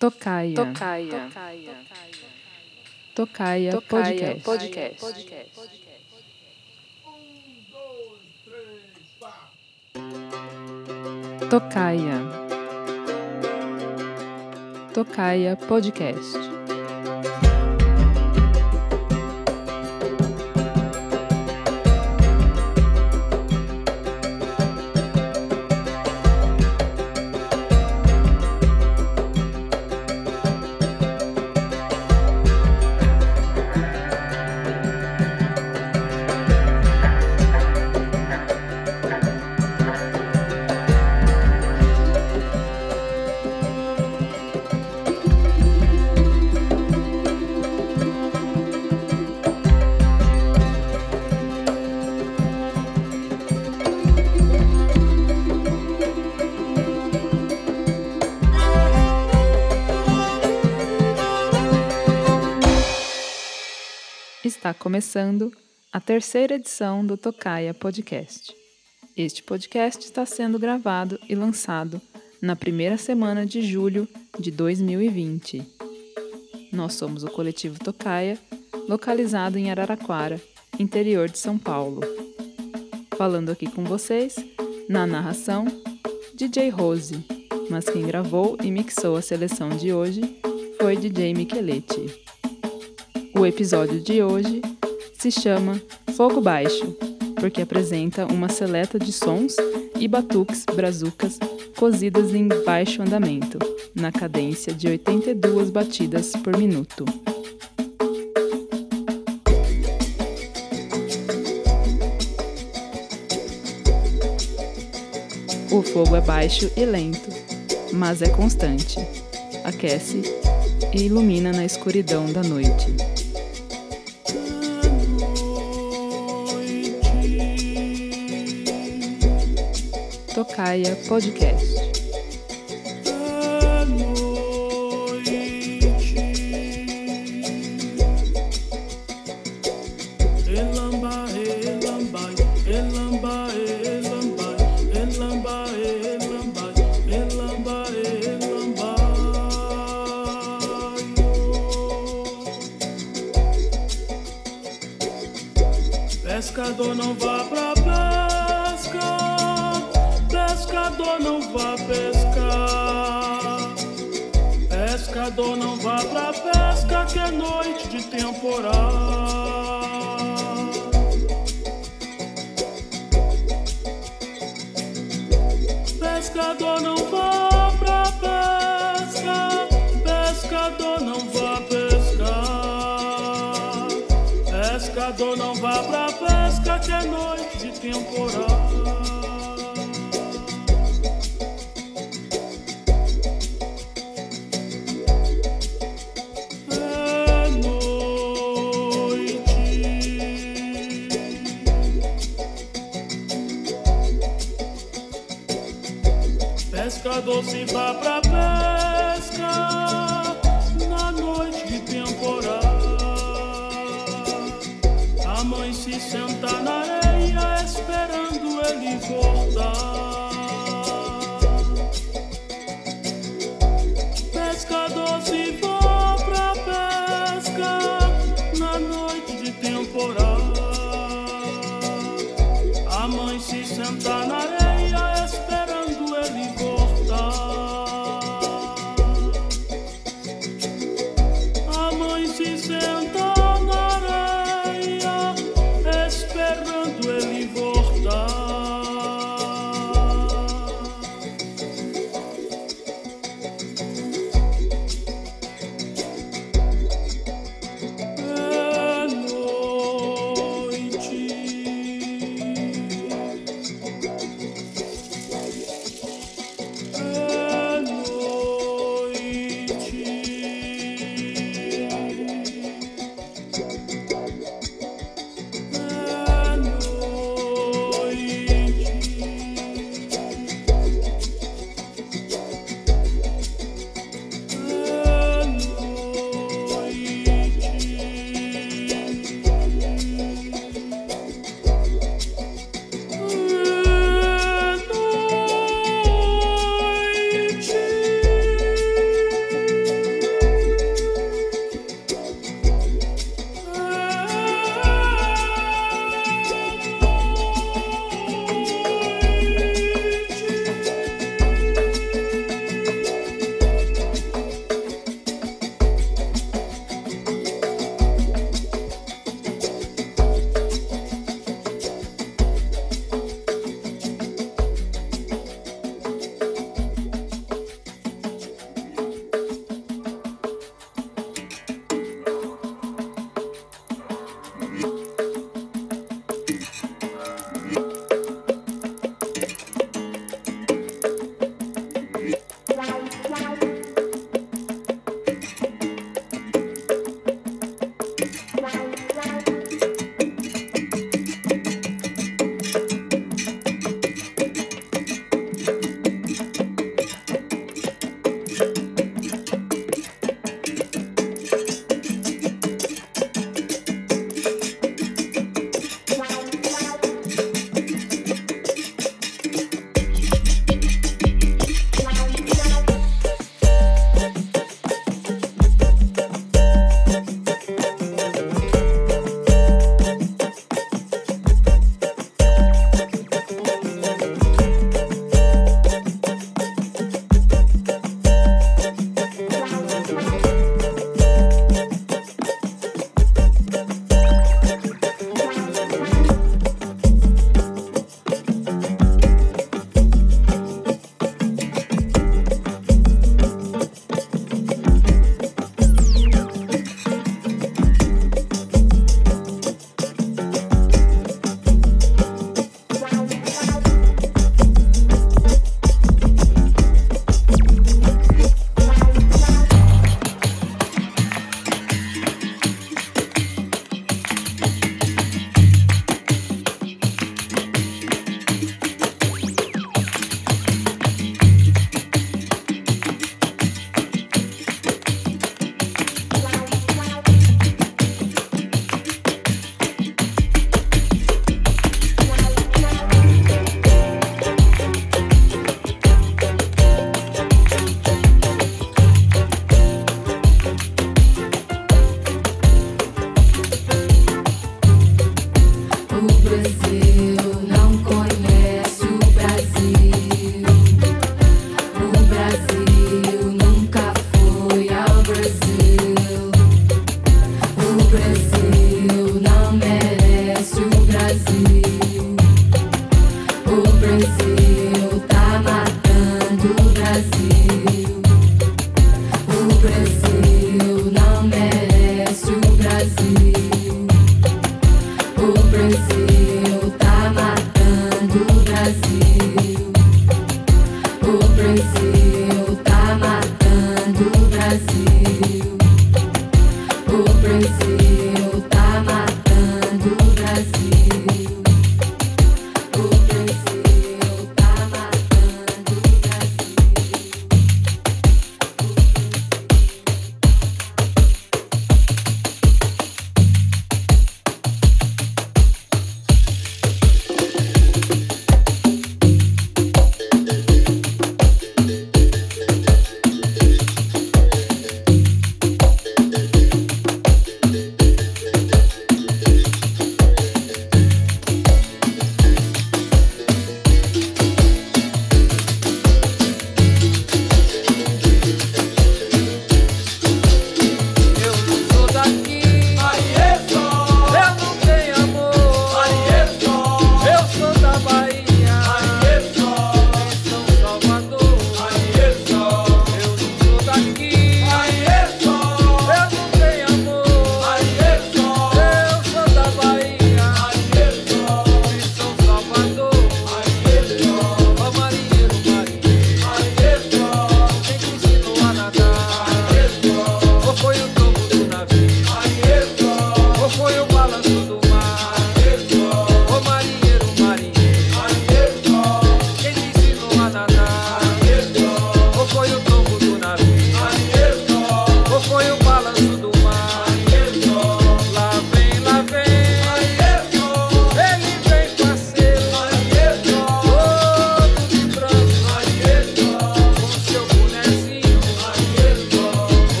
Tocaia. Tocaia. Tocaia, Tocaia podcast. Podcast. Tocaia. Tocaia podcast. Está começando a terceira edição do Tocaia Podcast. Este podcast está sendo gravado e lançado na primeira semana de julho de 2020. Nós somos o coletivo Tocaia, localizado em Araraquara, interior de São Paulo. Falando aqui com vocês, na narração, DJ Rose, mas quem gravou e mixou a seleção de hoje foi DJ Micheletti. O episódio de hoje se chama Fogo Baixo, porque apresenta uma seleta de sons e batuques brazucas cozidas em baixo andamento, na cadência de 82 batidas por minuto. O fogo é baixo e lento, mas é constante. Aquece e ilumina na escuridão da noite. Podcast. Pescador se vá pra pesca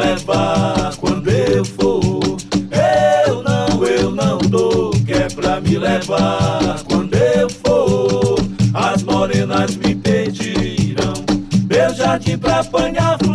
levar quando eu for. Eu não, eu não dou, que é pra me levar quando eu for. As morenas me pediram meu jardim pra apanhar.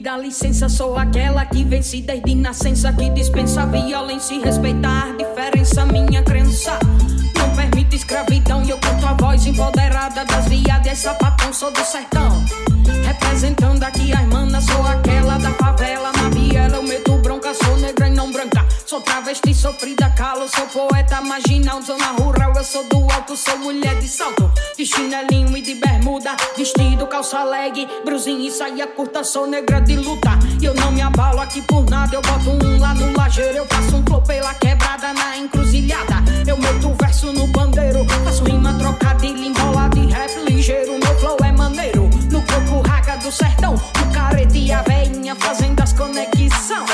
Dá licença, sou aquela que venci desde nascença, que dispensa violência e respeitar diferença. Minha crença não permite escravidão. E eu canto a voz empoderada das viadas, sapatão, sou do sertão. Representando aqui as manas, sou aquela da favela. Na biela eu meto bronca, sou negra e não branca. Sou travesti, sofrida, calo, sou poeta marginal, zona rural. Eu sou do alto, sou mulher de salto, de chinelinho e de bermuda, vestido, calça leg, brusinha e saia curta. Sou negra de luta e eu não me abalo aqui por nada. Eu boto um lá no lajeiro, eu faço um flow pela quebrada na encruzilhada. Eu meto verso no pandeiro, faço rima trocadilha, embolada e rap ligeiro. Meu flow é maneiro, no corpo raga do sertão, o carete e a veinha fazendo as conexão.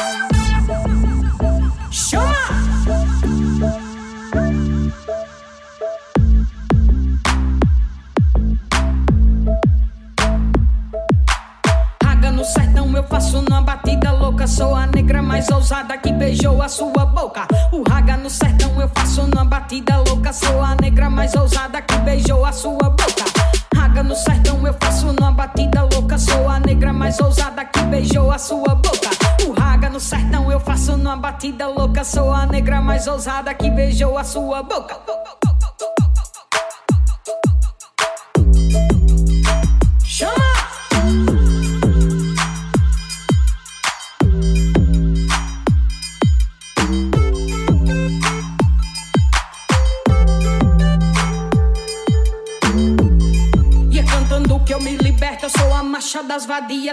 faço numa batida louca. Sou a negra mais ousada que beijou a sua boca. O raga no sertão eu faço numa batida louca. Sou a negra mais ousada que beijou a sua boca. Raga no sertão eu faço numa batida louca. Sou a negra mais ousada que beijou a sua boca. O raga no sertão eu faço numa batida louca. Sou a negra mais ousada que beijou a sua boca.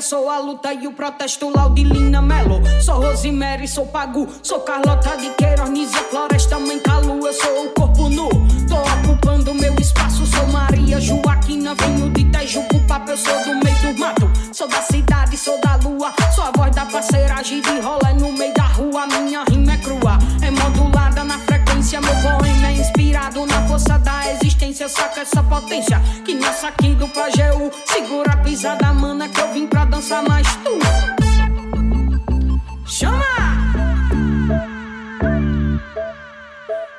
Sou a luta e o protesto Laudilina Melo. Sou Rosemary, sou Pagu, sou Carlota de Queiroz, Nízia Floresta, Mãe Calu, eu sou o corpo nu. Tô ocupando meu espaço, sou Maria Joaquina, venho de Tejucupapa, eu sou do meio do mato. Sou da cidade, sou da lua, sou a voz da parceiragem de rola no meio da rua. Minha rima é crua, é modulada na frequência, meu poema é inspirado na força da existência. Saca essa potência que nasce aqui do Pageu, segura a pisada, mana que eu vim pra dançar mais tu. Chama!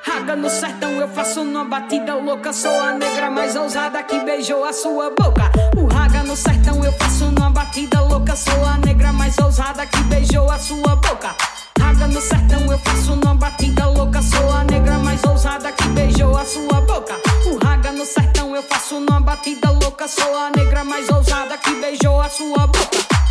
Raga no sertão eu faço numa batida louca. Sou a negra mais ousada que beijou a sua boca. O raga no sertão eu faço numa batida louca. Sou a negra mais ousada que beijou a sua boca. Raga no sertão eu faço numa batida louca. Sou a negra mais ousada que beijou a sua boca. O raga no sertão eu faço numa batida louca. Sou a negra mais ousada que beijou a sua boca.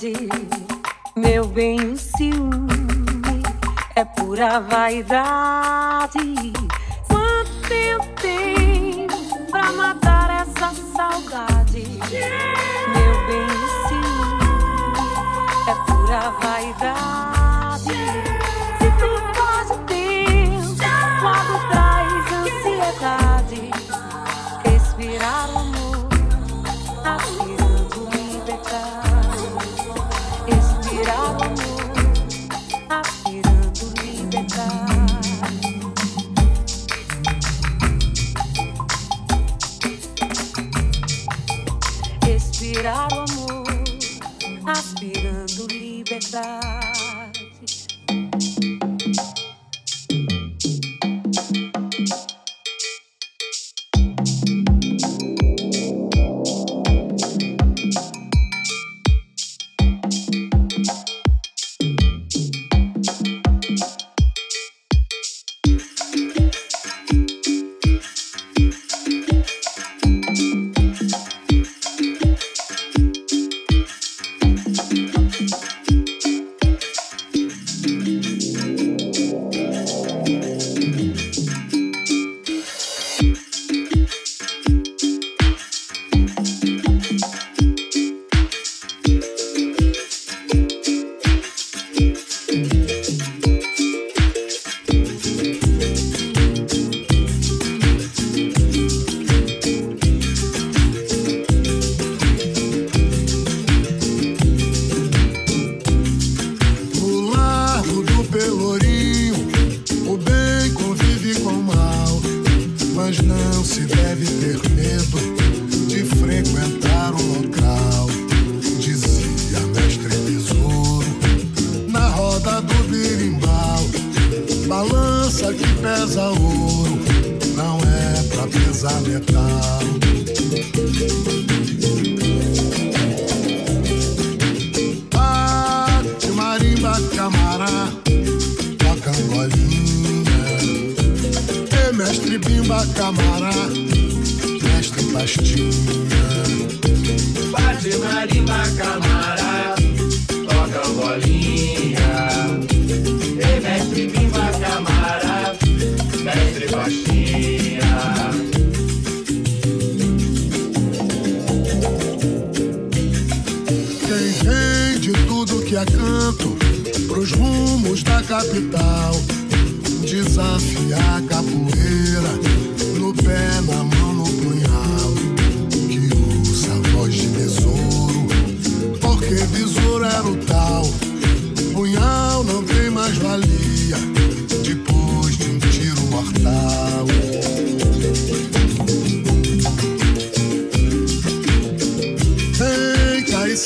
Saudade, meu bem, o ciúme é pura vaidade.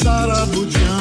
Vem,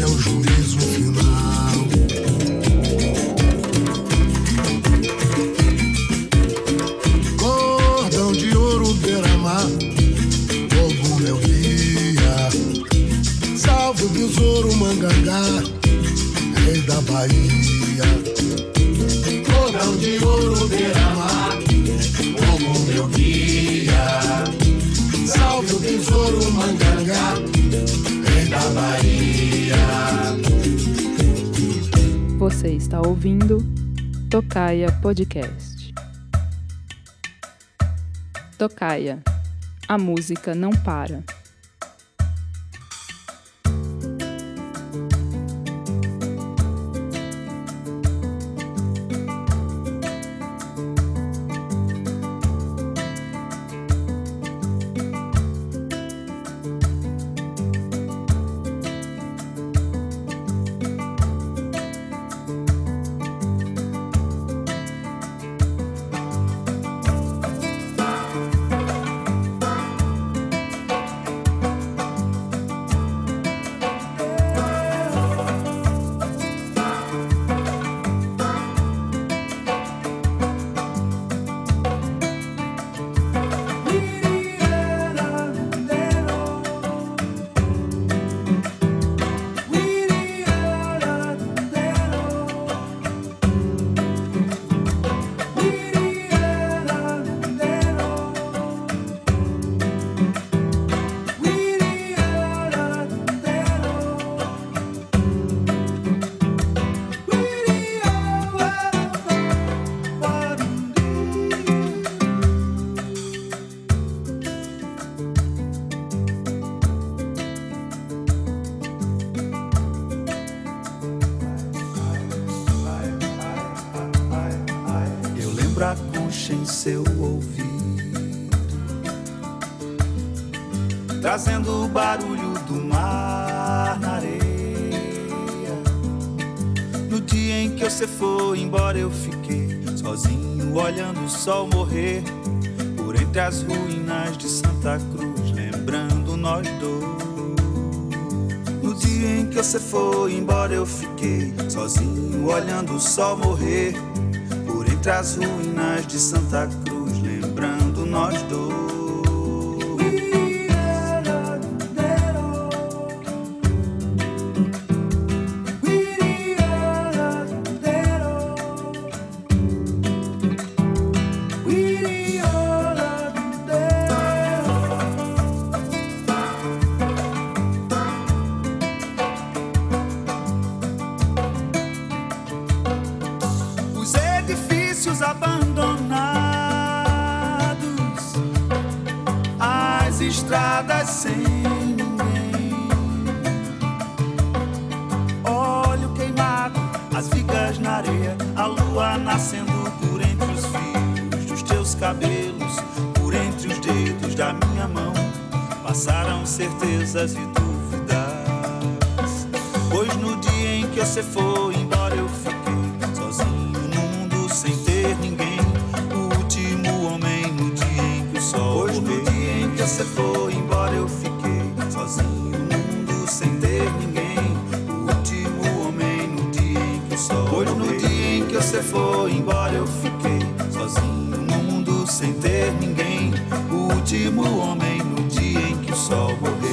adia o juízo está ouvindo Tocaia Podcast. Tocaia. A música não para. Trazendo o barulho do mar na areia. No dia em que você foi embora, eu fiquei sozinho, olhando o sol morrer por entre as ruínas de Santa Cruz, lembrando nós dois. No dia em que você foi embora, eu fiquei sozinho, olhando o sol morrer por entre as ruínas de Santa Cruz, lembrando nós dois. Você foi embora, eu fiquei sozinho no mundo sem ter ninguém. O último homem no dia em que o sol morreu.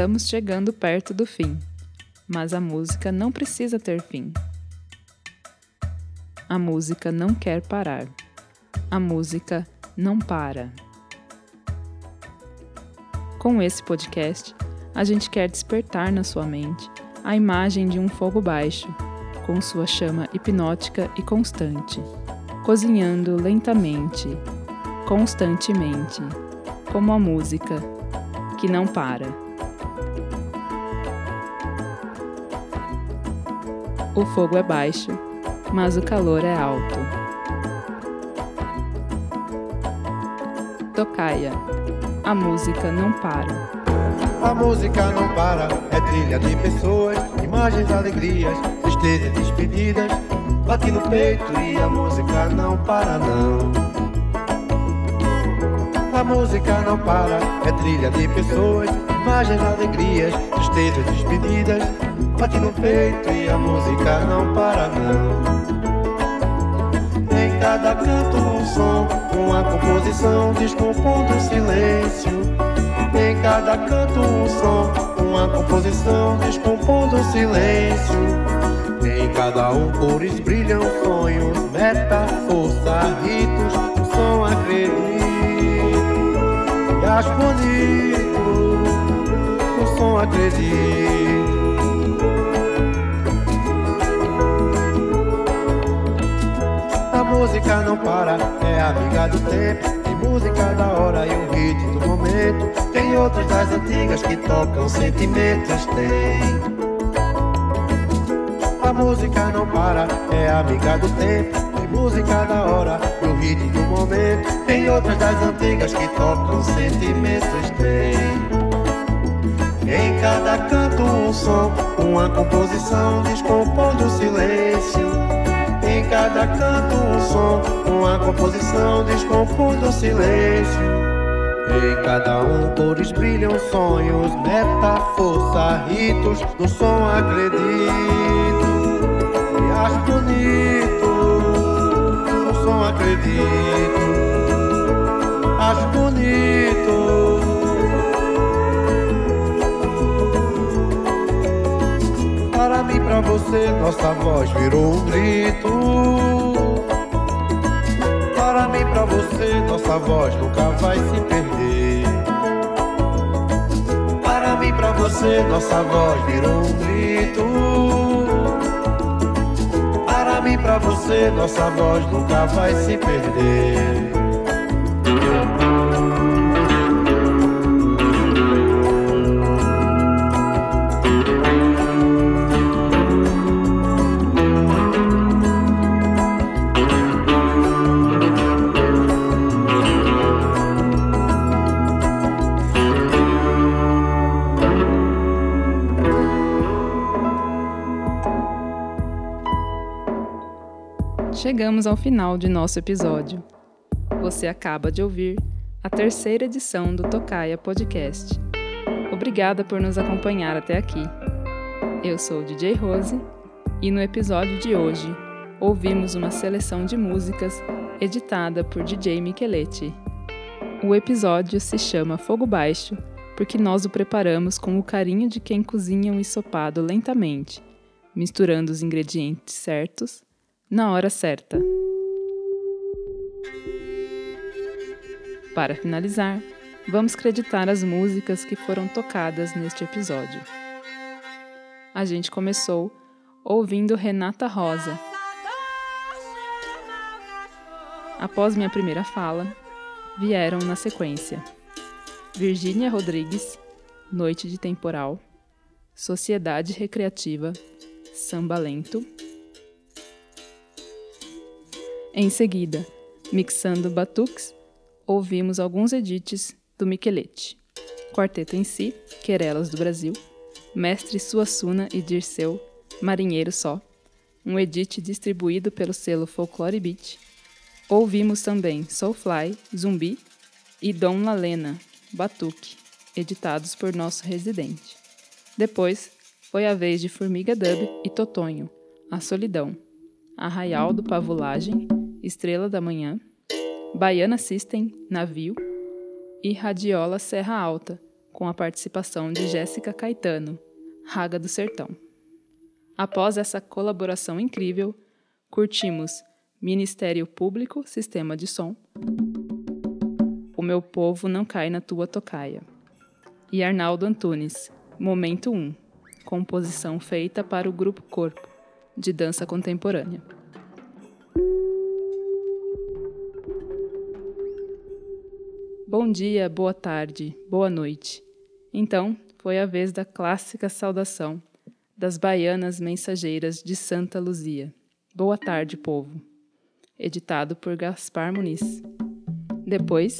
Estamos chegando perto do fim, mas a música não precisa ter fim. A música não quer parar. A música não para. Com esse podcast, a gente quer despertar na sua mente a imagem de um fogo baixo, com sua chama hipnótica e constante, cozinhando lentamente, constantemente, como a música que não para. O fogo é baixo, mas o calor é alto. Tocaia. A música não para. A música não para, é trilha de pessoas, imagens, alegrias, tristezas, despedidas. Bate no peito e a música não para, não. A música não para, é trilha de pessoas, imagens, alegrias, tristezas, despedidas. Bate no peito e a música não para, não. Em cada canto um som, uma composição descompondo o silêncio. Em cada canto um som, uma composição descompondo o silêncio. Em cada um cores brilham sonhos, meta, força, ritos, o som acredito e acho bonito, o som acredito. Música não para, é amiga do tempo. Tem música da hora e o hit do momento. Tem outras das antigas que tocam sentimentos. Tem. A música não para, é amiga do tempo. Tem música da hora e o hit do momento. Tem outras das antigas que tocam sentimentos. Tem. Em cada canto um som, uma composição descompondo o silêncio. Cada canto um som, uma composição descompondo o silêncio. Em cada um cores brilham sonhos, meta, força, ritos, no som acredito e acho bonito, no som acredito, você, nossa voz virou um grito. Para mim, pra você, nossa voz nunca vai se perder. Para mim, pra você, nossa voz virou um grito. Para mim, pra você, nossa voz nunca vai se perder. Chegamos ao final de nosso episódio. Você acaba de ouvir a terceira edição do Tocaia Podcast. Obrigada por nos acompanhar até aqui. Eu sou DJ Rose e no episódio de hoje ouvimos uma seleção de músicas editada por DJ Micheletti. O episódio se chama Fogo Baixo porque nós o preparamos com o carinho de quem cozinha um ensopado lentamente, misturando os ingredientes certos na hora certa. Para finalizar, vamos creditar as músicas que foram tocadas neste episódio. A gente começou ouvindo Renata Rosa. Após minha primeira fala, vieram na sequência Virgínia Rodrigues, Noite de Temporal, Sociedade Recreativa, Samba Lento. Em seguida, mixando batuques, ouvimos alguns edits do Micheletti, Quarteto em Si, Querelas do Brasil, Mestre Suassuna e Dirceu, Marinheiro Só, um edit distribuído pelo selo Folklore Beat. Ouvimos também Soulfly, Zumbi e Dom Lalena, Batuque, editados por nosso residente. Depois, foi a vez de Formiga Dub e Totonho, A Solidão, Arraial do Pavulagem, Estrela da Manhã, Baiana System, Navio e Radiola Serra Alta, com a participação de Jéssica Caetano, Raga do Sertão. Após essa colaboração incrível, curtimos Ministério Público, Sistema de Som, O Meu Povo Não Cai na Tua Tocaia, e Arnaldo Antunes, Momento 1, composição feita para o Grupo Corpo, de dança contemporânea. Bom dia, boa tarde, boa noite. Então, foi a vez da clássica saudação das baianas mensageiras de Santa Luzia. Boa tarde, povo. Editado por Gaspar Muniz. Depois,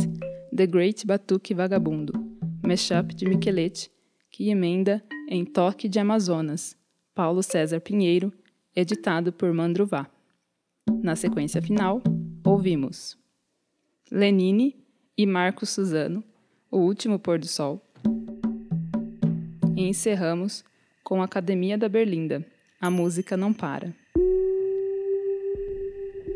The Great Batuque Vagabundo, mashup de Miquelete, que emenda em Toque de Amazonas, Paulo César Pinheiro, editado por Mandruvá. Na sequência final, ouvimos Lenine e Marcos Suzano, O Último Pôr do Sol. E encerramos com Academia da Berlinda, A Música Não Para.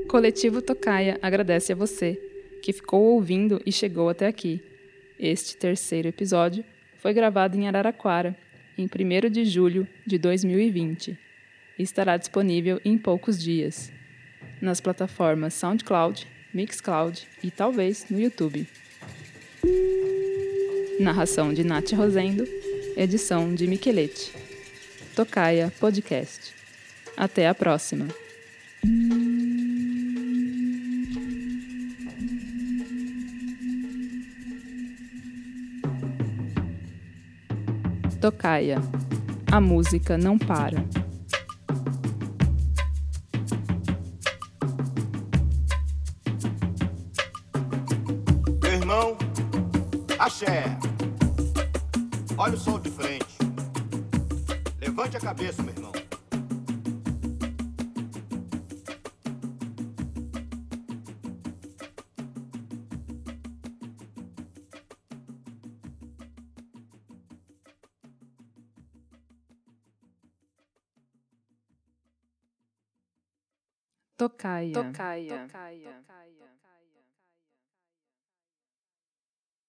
Coletivo Tocaia agradece a você que ficou ouvindo e chegou até aqui. Este terceiro episódio foi gravado em Araraquara, em 1 de julho de 2020, e estará disponível em poucos dias, nas plataformas SoundCloud, Mixcloud e talvez no YouTube. Narração de Nath Rosendo, edição de Miquelete. Tocaia Podcast. Até a próxima. Tocaia. A música não para. Axé. Olha o sol de frente. Levante a cabeça, meu irmão. Tocaia. Tocaia. Tocaia. Tocaia.